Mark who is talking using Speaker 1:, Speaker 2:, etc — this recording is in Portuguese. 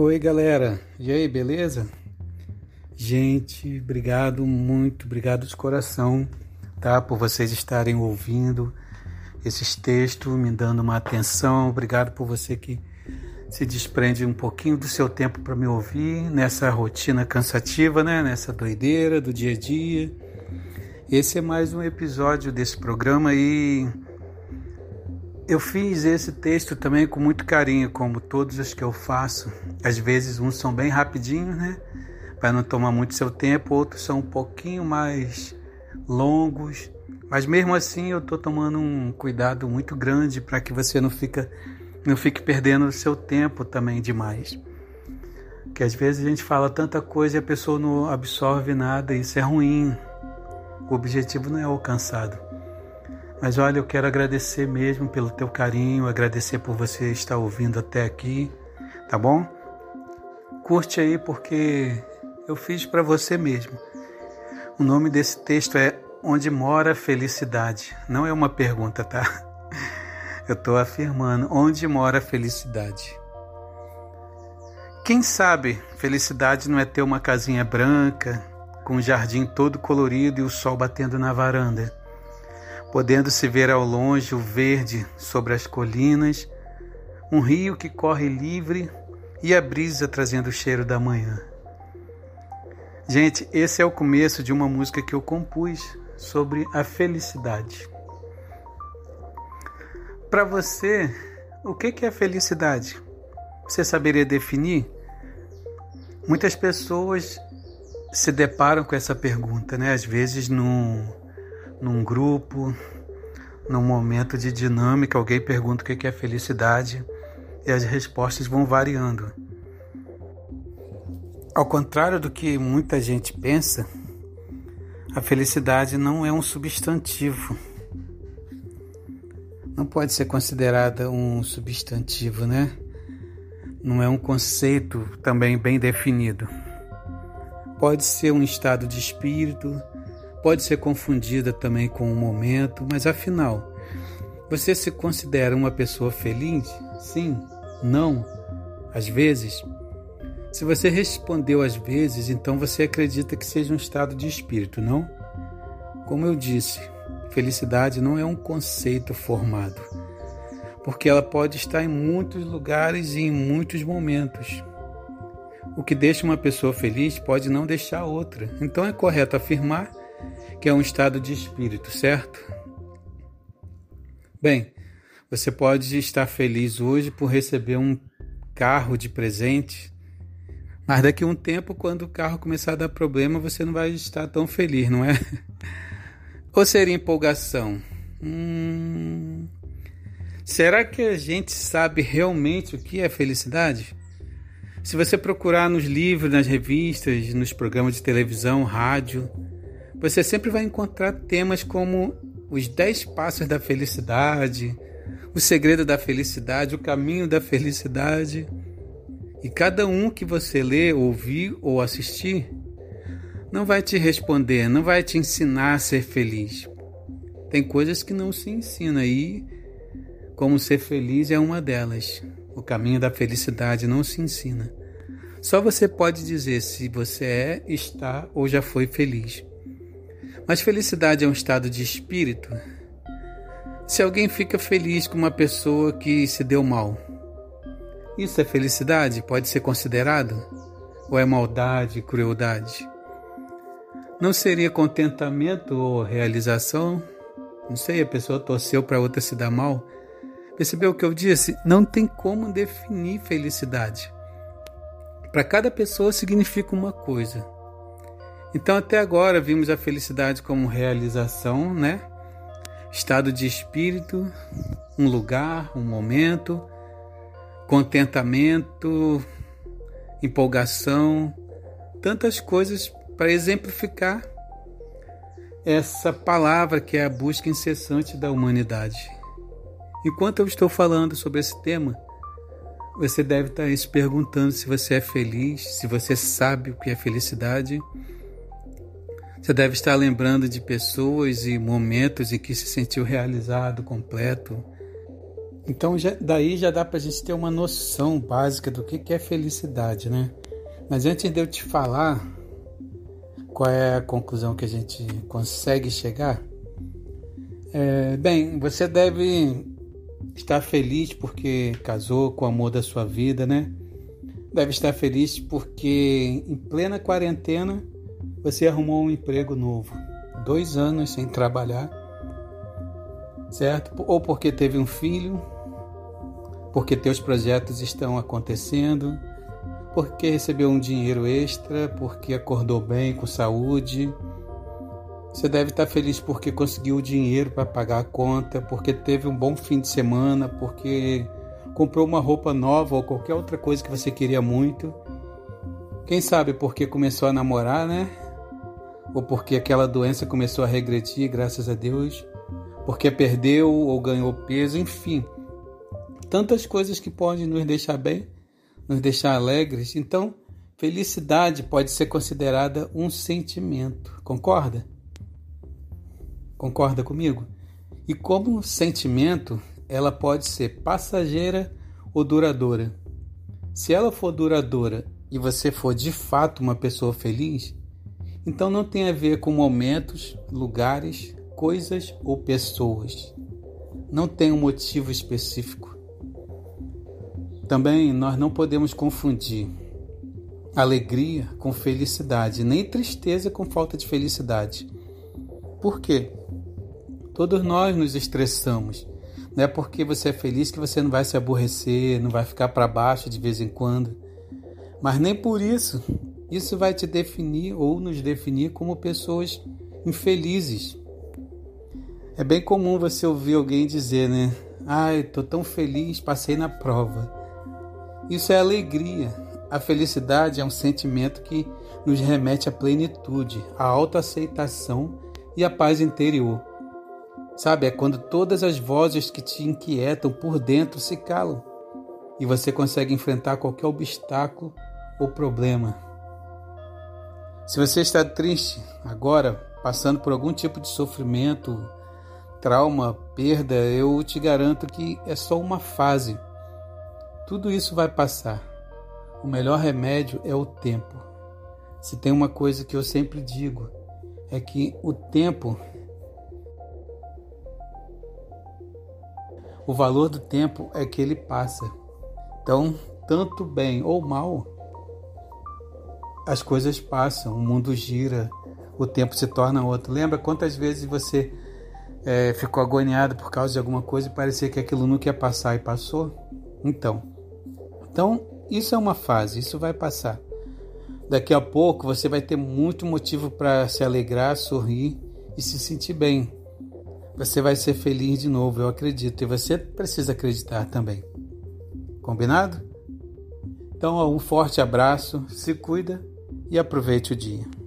Speaker 1: Oi, galera. E aí, beleza? Gente, obrigado, muito obrigado de coração, tá? Por vocês estarem ouvindo esses textos, me dando uma atenção. Obrigado por você que se desprende um pouquinho do seu tempo para me ouvir nessa rotina cansativa, né? Nessa doideira do dia a dia. Esse é mais um episódio desse programa e eu fiz esse texto também com muito carinho, como todos os que eu faço. Às vezes uns são bem rapidinhos, né? Para não tomar muito seu tempo, outros são um pouquinho mais longos. Mas mesmo assim eu estou tomando um cuidado muito grande para que você não, fica, não fique perdendo o seu tempo também demais. Que às vezes a gente fala tanta coisa e a pessoa não absorve nada, isso é ruim. O objetivo não é alcançado. Mas olha, eu quero agradecer mesmo pelo teu carinho, agradecer por você estar ouvindo até aqui, tá bom? Curte aí porque eu fiz para você mesmo. O nome desse texto é Onde Mora a Felicidade. Não é uma pergunta, tá? Eu estou afirmando onde mora a felicidade. Quem sabe felicidade não é ter uma casinha branca, com um jardim todo colorido e o sol batendo na varanda podendo se ver ao longe o verde sobre as colinas, um rio que corre livre e a brisa trazendo o cheiro da manhã. Gente, esse é o começo de uma música que eu compus sobre a felicidade. Para você, o que é felicidade? Você saberia definir? Muitas pessoas se deparam com essa pergunta, né? Às vezes num, num grupo, num momento de dinâmica, alguém pergunta o que é felicidade e as respostas vão variando. Ao contrário do que muita gente pensa, a felicidade não é um substantivo. Não pode ser considerada um substantivo, né? Não é um conceito também bem definido. Pode ser um estado de espírito, pode ser confundida também com o momento, mas afinal, você se considera uma pessoa feliz? Sim? Não? Às vezes? Se você respondeu às vezes, então você acredita que seja um estado de espírito, não? Como eu disse, felicidade não é um conceito formado, porque ela pode estar em muitos lugares e em muitos momentos. O que deixa uma pessoa feliz pode não deixar outra. Então é correto afirmar que é um estado de espírito, certo? Bem, você pode estar feliz hoje por receber um carro de presente, mas daqui a um tempo, quando o carro começar a dar problema, você não vai estar tão feliz, não é? Ou seria empolgação? Hum... Será que a gente sabe realmente o que é felicidade? Se você procurar nos livros, nas revistas, nos programas de televisão, rádio, você sempre vai encontrar temas como os 10 passos da felicidade, o segredo da felicidade, o caminho da felicidade. E cada um que você lê, ouvir ou assistir não vai te responder, não vai te ensinar a ser feliz. Tem coisas que não se ensina aí, como ser feliz é uma delas. O caminho da felicidade não se ensina. Só você pode dizer se você é, está ou já foi feliz. Mas felicidade é um estado de espírito? Se alguém fica feliz com uma pessoa que se deu mal, isso é felicidade? Pode ser considerado? Ou é maldade, crueldade? Não seria contentamento ou realização? Não sei, a pessoa torceu para outra se dar mal. Percebeu o que eu disse? Não tem como definir felicidade. Para cada pessoa significa uma coisa. Então, até agora, vimos a felicidade como realização, né? Estado de espírito, um lugar, um momento, contentamento, empolgação, tantas coisas para exemplificar essa palavra que é a busca incessante da humanidade. Enquanto eu estou falando sobre esse tema, você deve estar se perguntando se você é feliz, se você sabe o que é felicidade você deve estar lembrando de pessoas e momentos em que se sentiu realizado, completo. Então já, daí já dá para a gente ter uma noção básica do que, que é felicidade, né? Mas antes de eu te falar qual é a conclusão que a gente consegue chegar, é, bem, você deve estar feliz porque casou com o amor da sua vida, né? Deve estar feliz porque em plena quarentena você arrumou um emprego novo. Dois anos sem trabalhar, certo? Ou porque teve um filho, porque teus projetos estão acontecendo, porque recebeu um dinheiro extra, porque acordou bem com saúde. Você deve estar feliz porque conseguiu o dinheiro para pagar a conta, porque teve um bom fim de semana, porque comprou uma roupa nova ou qualquer outra coisa que você queria muito. Quem sabe porque começou a namorar, né? Ou porque aquela doença começou a regredir, graças a Deus. Porque perdeu ou ganhou peso, enfim. Tantas coisas que podem nos deixar bem nos deixar alegres. Então, felicidade pode ser considerada um sentimento. Concorda? Concorda comigo? E como sentimento, ela pode ser passageira ou duradoura. Se ela for duradoura e você for de fato uma pessoa feliz, então não tem a ver com momentos, lugares, coisas ou pessoas. Não tem um motivo específico. Também nós não podemos confundir alegria com felicidade, nem tristeza com falta de felicidade. Por quê? Todos nós nos estressamos. Não é porque você é feliz que você não vai se aborrecer, não vai ficar para baixo de vez em quando. Mas nem por isso isso vai te definir ou nos definir como pessoas infelizes. É bem comum você ouvir alguém dizer, né? Ai, tô tão feliz, passei na prova. Isso é alegria. A felicidade é um sentimento que nos remete à plenitude, à autoaceitação e à paz interior. Sabe, é quando todas as vozes que te inquietam por dentro se calam e você consegue enfrentar qualquer obstáculo ou problema. Se você está triste agora, passando por algum tipo de sofrimento, trauma, perda, eu te garanto que é só uma fase tudo isso vai passar. O melhor remédio é o tempo. Se tem uma coisa que eu sempre digo, é que o tempo, o valor do tempo é que ele passa. Então, tanto bem ou mal, as coisas passam, o mundo gira, o tempo se torna outro. Lembra quantas vezes você é, ficou agoniado por causa de alguma coisa e parecia que aquilo nunca ia passar e passou? Então, então, isso é uma fase, isso vai passar. Daqui a pouco você vai ter muito motivo para se alegrar, sorrir e se sentir bem. Você vai ser feliz de novo, eu acredito, e você precisa acreditar também. Combinado? Então, um forte abraço, se cuida e aproveite o dia.